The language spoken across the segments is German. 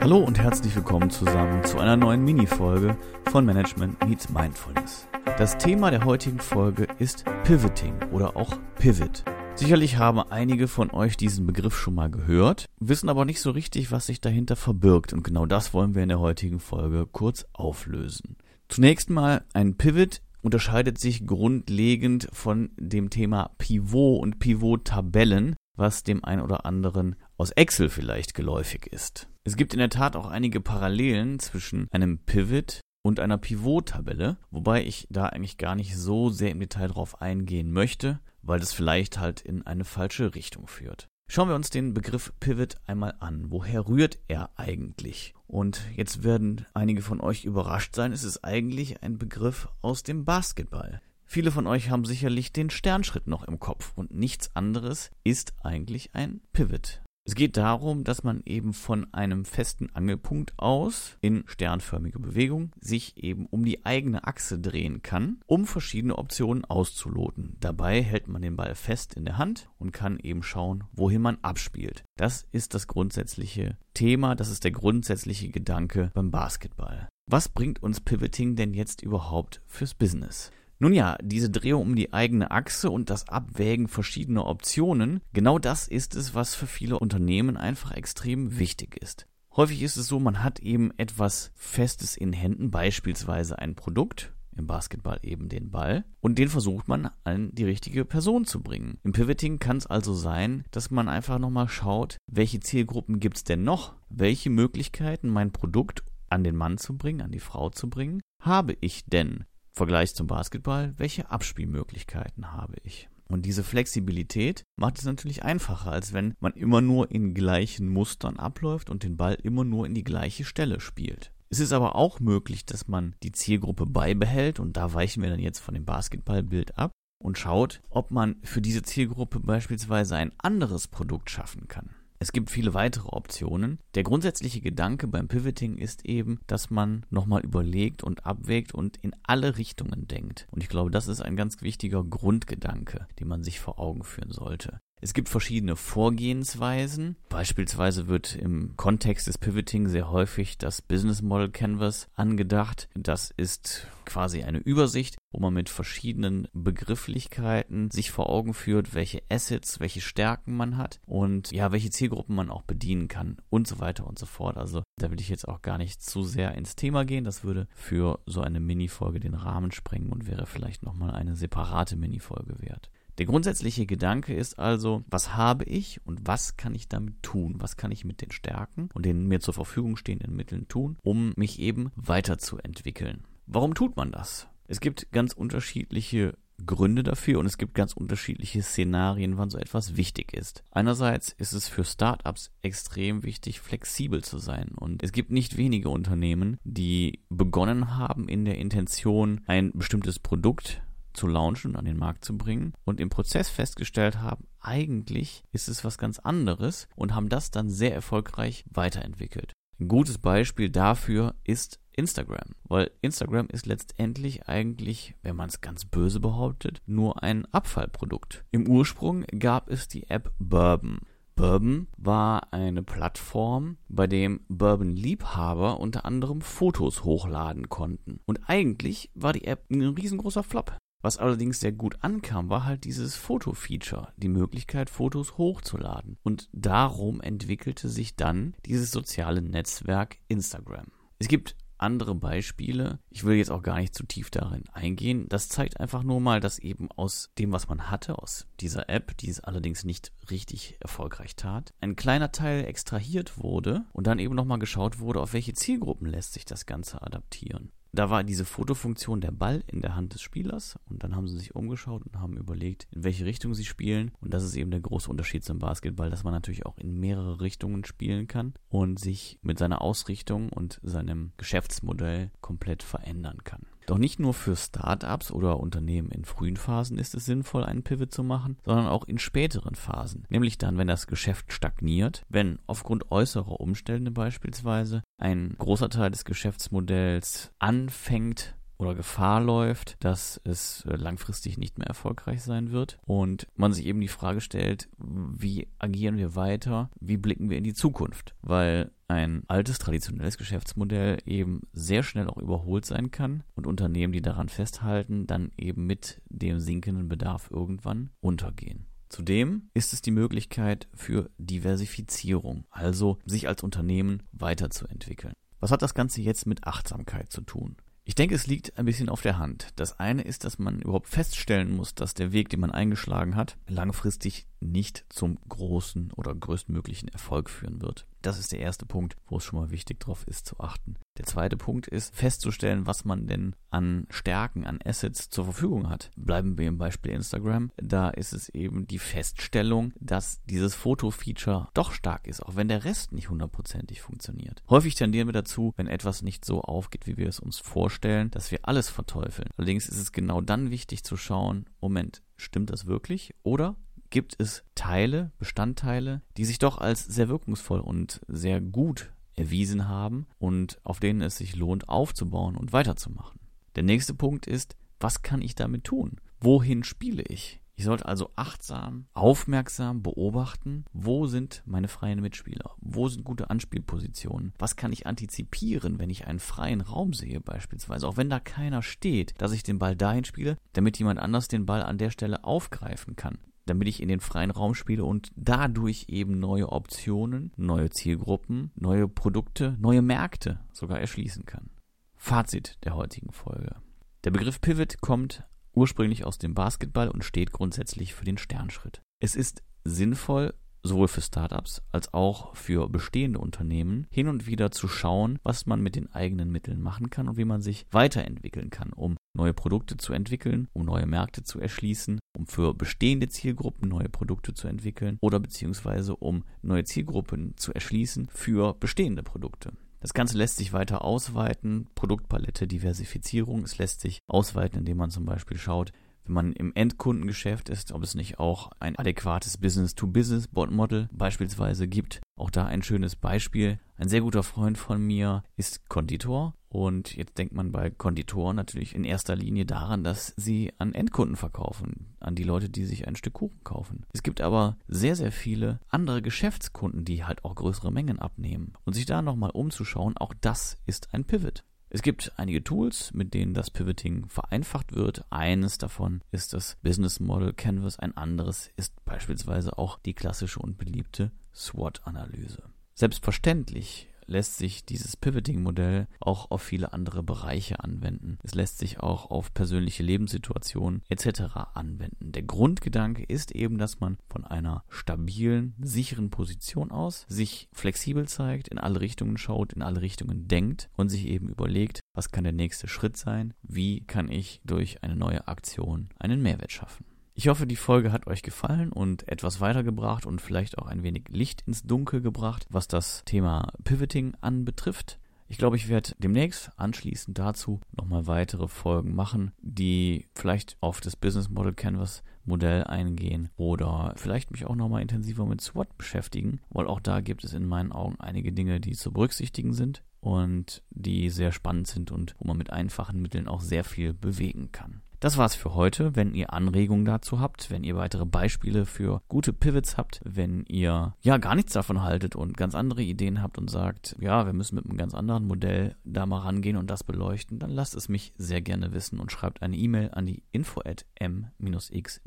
Hallo und herzlich willkommen zusammen zu einer neuen Mini-Folge von Management Meets Mindfulness. Das Thema der heutigen Folge ist Pivoting oder auch Pivot. Sicherlich haben einige von euch diesen Begriff schon mal gehört, wissen aber nicht so richtig, was sich dahinter verbirgt und genau das wollen wir in der heutigen Folge kurz auflösen. Zunächst mal ein Pivot unterscheidet sich grundlegend von dem Thema Pivot und Pivot-Tabellen, was dem einen oder anderen aus Excel vielleicht geläufig ist. Es gibt in der Tat auch einige Parallelen zwischen einem Pivot und einer Pivot-Tabelle, wobei ich da eigentlich gar nicht so sehr im Detail drauf eingehen möchte, weil das vielleicht halt in eine falsche Richtung führt. Schauen wir uns den Begriff Pivot einmal an. Woher rührt er eigentlich? Und jetzt werden einige von euch überrascht sein, es ist eigentlich ein Begriff aus dem Basketball. Viele von euch haben sicherlich den Sternschritt noch im Kopf und nichts anderes ist eigentlich ein Pivot. Es geht darum, dass man eben von einem festen Angelpunkt aus in sternförmiger Bewegung sich eben um die eigene Achse drehen kann, um verschiedene Optionen auszuloten. Dabei hält man den Ball fest in der Hand und kann eben schauen, wohin man abspielt. Das ist das grundsätzliche Thema, das ist der grundsätzliche Gedanke beim Basketball. Was bringt uns Pivoting denn jetzt überhaupt fürs Business? Nun ja, diese Drehung um die eigene Achse und das Abwägen verschiedener Optionen, genau das ist es, was für viele Unternehmen einfach extrem wichtig ist. Häufig ist es so, man hat eben etwas Festes in Händen, beispielsweise ein Produkt, im Basketball eben den Ball, und den versucht man an die richtige Person zu bringen. Im Pivoting kann es also sein, dass man einfach nochmal schaut, welche Zielgruppen gibt es denn noch, welche Möglichkeiten mein Produkt an den Mann zu bringen, an die Frau zu bringen, habe ich denn? Vergleich zum Basketball, welche Abspielmöglichkeiten habe ich? Und diese Flexibilität macht es natürlich einfacher, als wenn man immer nur in gleichen Mustern abläuft und den Ball immer nur in die gleiche Stelle spielt. Es ist aber auch möglich, dass man die Zielgruppe beibehält und da weichen wir dann jetzt von dem Basketballbild ab und schaut, ob man für diese Zielgruppe beispielsweise ein anderes Produkt schaffen kann. Es gibt viele weitere Optionen. Der grundsätzliche Gedanke beim Pivoting ist eben, dass man nochmal überlegt und abwägt und in alle Richtungen denkt. Und ich glaube, das ist ein ganz wichtiger Grundgedanke, den man sich vor Augen führen sollte. Es gibt verschiedene Vorgehensweisen. Beispielsweise wird im Kontext des Pivoting sehr häufig das Business Model Canvas angedacht. Das ist quasi eine Übersicht, wo man mit verschiedenen Begrifflichkeiten sich vor Augen führt, welche Assets, welche Stärken man hat und ja, welche Zielgruppen man auch bedienen kann und so weiter und so fort. Also da will ich jetzt auch gar nicht zu sehr ins Thema gehen. Das würde für so eine Mini-Folge den Rahmen sprengen und wäre vielleicht nochmal eine separate Mini-Folge wert. Der grundsätzliche Gedanke ist also, was habe ich und was kann ich damit tun? Was kann ich mit den Stärken und den mir zur Verfügung stehenden Mitteln tun, um mich eben weiterzuentwickeln? Warum tut man das? Es gibt ganz unterschiedliche Gründe dafür und es gibt ganz unterschiedliche Szenarien, wann so etwas wichtig ist. Einerseits ist es für Startups extrem wichtig, flexibel zu sein und es gibt nicht wenige Unternehmen, die begonnen haben in der Intention, ein bestimmtes Produkt zu launchen und an den Markt zu bringen und im Prozess festgestellt haben, eigentlich ist es was ganz anderes und haben das dann sehr erfolgreich weiterentwickelt. Ein gutes Beispiel dafür ist Instagram, weil Instagram ist letztendlich eigentlich, wenn man es ganz böse behauptet, nur ein Abfallprodukt. Im Ursprung gab es die App Bourbon. Bourbon war eine Plattform, bei dem Bourbon-Liebhaber unter anderem Fotos hochladen konnten. Und eigentlich war die App ein riesengroßer Flop. Was allerdings sehr gut ankam, war halt dieses Foto-Feature, die Möglichkeit, Fotos hochzuladen. Und darum entwickelte sich dann dieses soziale Netzwerk Instagram. Es gibt andere Beispiele. Ich will jetzt auch gar nicht zu tief darin eingehen. Das zeigt einfach nur mal, dass eben aus dem, was man hatte, aus dieser App, die es allerdings nicht richtig erfolgreich tat, ein kleiner Teil extrahiert wurde und dann eben nochmal geschaut wurde, auf welche Zielgruppen lässt sich das Ganze adaptieren da war diese Fotofunktion der Ball in der Hand des Spielers und dann haben sie sich umgeschaut und haben überlegt, in welche Richtung sie spielen. Und das ist eben der große Unterschied zum Basketball, dass man natürlich auch in mehrere Richtungen spielen kann und sich mit seiner Ausrichtung und seinem Geschäftsmodell komplett verändern kann. Doch nicht nur für Startups oder Unternehmen in frühen Phasen ist es sinnvoll, einen Pivot zu machen, sondern auch in späteren Phasen. Nämlich dann, wenn das Geschäft stagniert, wenn aufgrund äußerer Umstände beispielsweise ein großer Teil des Geschäftsmodells anfängt oder Gefahr läuft, dass es äh, langfristig nicht mehr erfolgreich sein wird und man sich eben die Frage stellt, wie agieren wir weiter, wie blicken wir in die Zukunft, weil ein altes, traditionelles Geschäftsmodell eben sehr schnell auch überholt sein kann und Unternehmen, die daran festhalten, dann eben mit dem sinkenden Bedarf irgendwann untergehen. Zudem ist es die Möglichkeit für Diversifizierung, also sich als Unternehmen weiterzuentwickeln. Was hat das Ganze jetzt mit Achtsamkeit zu tun? Ich denke, es liegt ein bisschen auf der Hand. Das eine ist, dass man überhaupt feststellen muss, dass der Weg, den man eingeschlagen hat, langfristig nicht zum großen oder größtmöglichen Erfolg führen wird. Das ist der erste Punkt, wo es schon mal wichtig drauf ist zu achten. Der zweite Punkt ist festzustellen, was man denn an Stärken, an Assets zur Verfügung hat. Bleiben wir im Beispiel Instagram. Da ist es eben die Feststellung, dass dieses Foto-Feature doch stark ist, auch wenn der Rest nicht hundertprozentig funktioniert. Häufig tendieren wir dazu, wenn etwas nicht so aufgeht, wie wir es uns vorstellen, dass wir alles verteufeln. Allerdings ist es genau dann wichtig zu schauen, Moment, stimmt das wirklich? Oder gibt es Teile, Bestandteile, die sich doch als sehr wirkungsvoll und sehr gut erwiesen haben und auf denen es sich lohnt aufzubauen und weiterzumachen. Der nächste Punkt ist, was kann ich damit tun? Wohin spiele ich? Ich sollte also achtsam, aufmerksam beobachten, wo sind meine freien Mitspieler, wo sind gute Anspielpositionen, was kann ich antizipieren, wenn ich einen freien Raum sehe beispielsweise, auch wenn da keiner steht, dass ich den Ball dahin spiele, damit jemand anders den Ball an der Stelle aufgreifen kann damit ich in den freien Raum spiele und dadurch eben neue Optionen, neue Zielgruppen, neue Produkte, neue Märkte sogar erschließen kann. Fazit der heutigen Folge. Der Begriff Pivot kommt ursprünglich aus dem Basketball und steht grundsätzlich für den Sternschritt. Es ist sinnvoll, sowohl für Startups als auch für bestehende Unternehmen hin und wieder zu schauen, was man mit den eigenen Mitteln machen kann und wie man sich weiterentwickeln kann, um neue Produkte zu entwickeln, um neue Märkte zu erschließen, um für bestehende Zielgruppen neue Produkte zu entwickeln oder beziehungsweise um neue Zielgruppen zu erschließen für bestehende Produkte. Das Ganze lässt sich weiter ausweiten, Produktpalette, Diversifizierung, es lässt sich ausweiten, indem man zum Beispiel schaut, wenn man im Endkundengeschäft ist, ob es nicht auch ein adäquates Business-to-Business-Model beispielsweise gibt. Auch da ein schönes Beispiel. Ein sehr guter Freund von mir ist Konditor. Und jetzt denkt man bei Konditoren natürlich in erster Linie daran, dass sie an Endkunden verkaufen, an die Leute, die sich ein Stück Kuchen kaufen. Es gibt aber sehr, sehr viele andere Geschäftskunden, die halt auch größere Mengen abnehmen. Und sich da nochmal umzuschauen, auch das ist ein Pivot. Es gibt einige Tools, mit denen das Pivoting vereinfacht wird. Eines davon ist das Business Model Canvas, ein anderes ist beispielsweise auch die klassische und beliebte SWOT-Analyse. Selbstverständlich lässt sich dieses Pivoting-Modell auch auf viele andere Bereiche anwenden. Es lässt sich auch auf persönliche Lebenssituationen etc. anwenden. Der Grundgedanke ist eben, dass man von einer stabilen, sicheren Position aus sich flexibel zeigt, in alle Richtungen schaut, in alle Richtungen denkt und sich eben überlegt, was kann der nächste Schritt sein, wie kann ich durch eine neue Aktion einen Mehrwert schaffen. Ich hoffe, die Folge hat euch gefallen und etwas weitergebracht und vielleicht auch ein wenig Licht ins Dunkel gebracht, was das Thema Pivoting anbetrifft. Ich glaube, ich werde demnächst anschließend dazu nochmal weitere Folgen machen, die vielleicht auf das Business Model Canvas Modell eingehen oder vielleicht mich auch nochmal intensiver mit SWOT beschäftigen, weil auch da gibt es in meinen Augen einige Dinge, die zu berücksichtigen sind und die sehr spannend sind und wo man mit einfachen Mitteln auch sehr viel bewegen kann. Das war's für heute. Wenn ihr Anregungen dazu habt, wenn ihr weitere Beispiele für gute Pivots habt, wenn ihr ja gar nichts davon haltet und ganz andere Ideen habt und sagt, ja, wir müssen mit einem ganz anderen Modell da mal rangehen und das beleuchten, dann lasst es mich sehr gerne wissen und schreibt eine E-Mail an die info at m-x-m.net.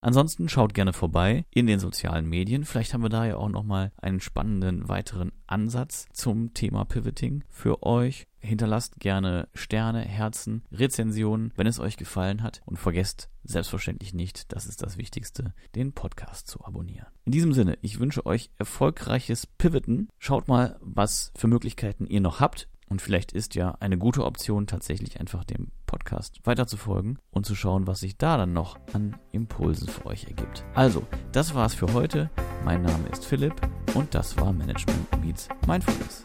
Ansonsten schaut gerne vorbei in den sozialen Medien. Vielleicht haben wir da ja auch nochmal einen spannenden weiteren Ansatz zum Thema Pivoting für euch. Hinterlasst gerne Sterne, Herzen, Rezensionen, wenn es euch gefallen hat. Und vergesst selbstverständlich nicht, das ist das Wichtigste, den Podcast zu abonnieren. In diesem Sinne, ich wünsche euch erfolgreiches Pivoten. Schaut mal, was für Möglichkeiten ihr noch habt. Und vielleicht ist ja eine gute Option, tatsächlich einfach dem Podcast weiterzufolgen und zu schauen, was sich da dann noch an Impulsen für euch ergibt. Also, das war's für heute. Mein Name ist Philipp und das war Management Meets Mindfulness.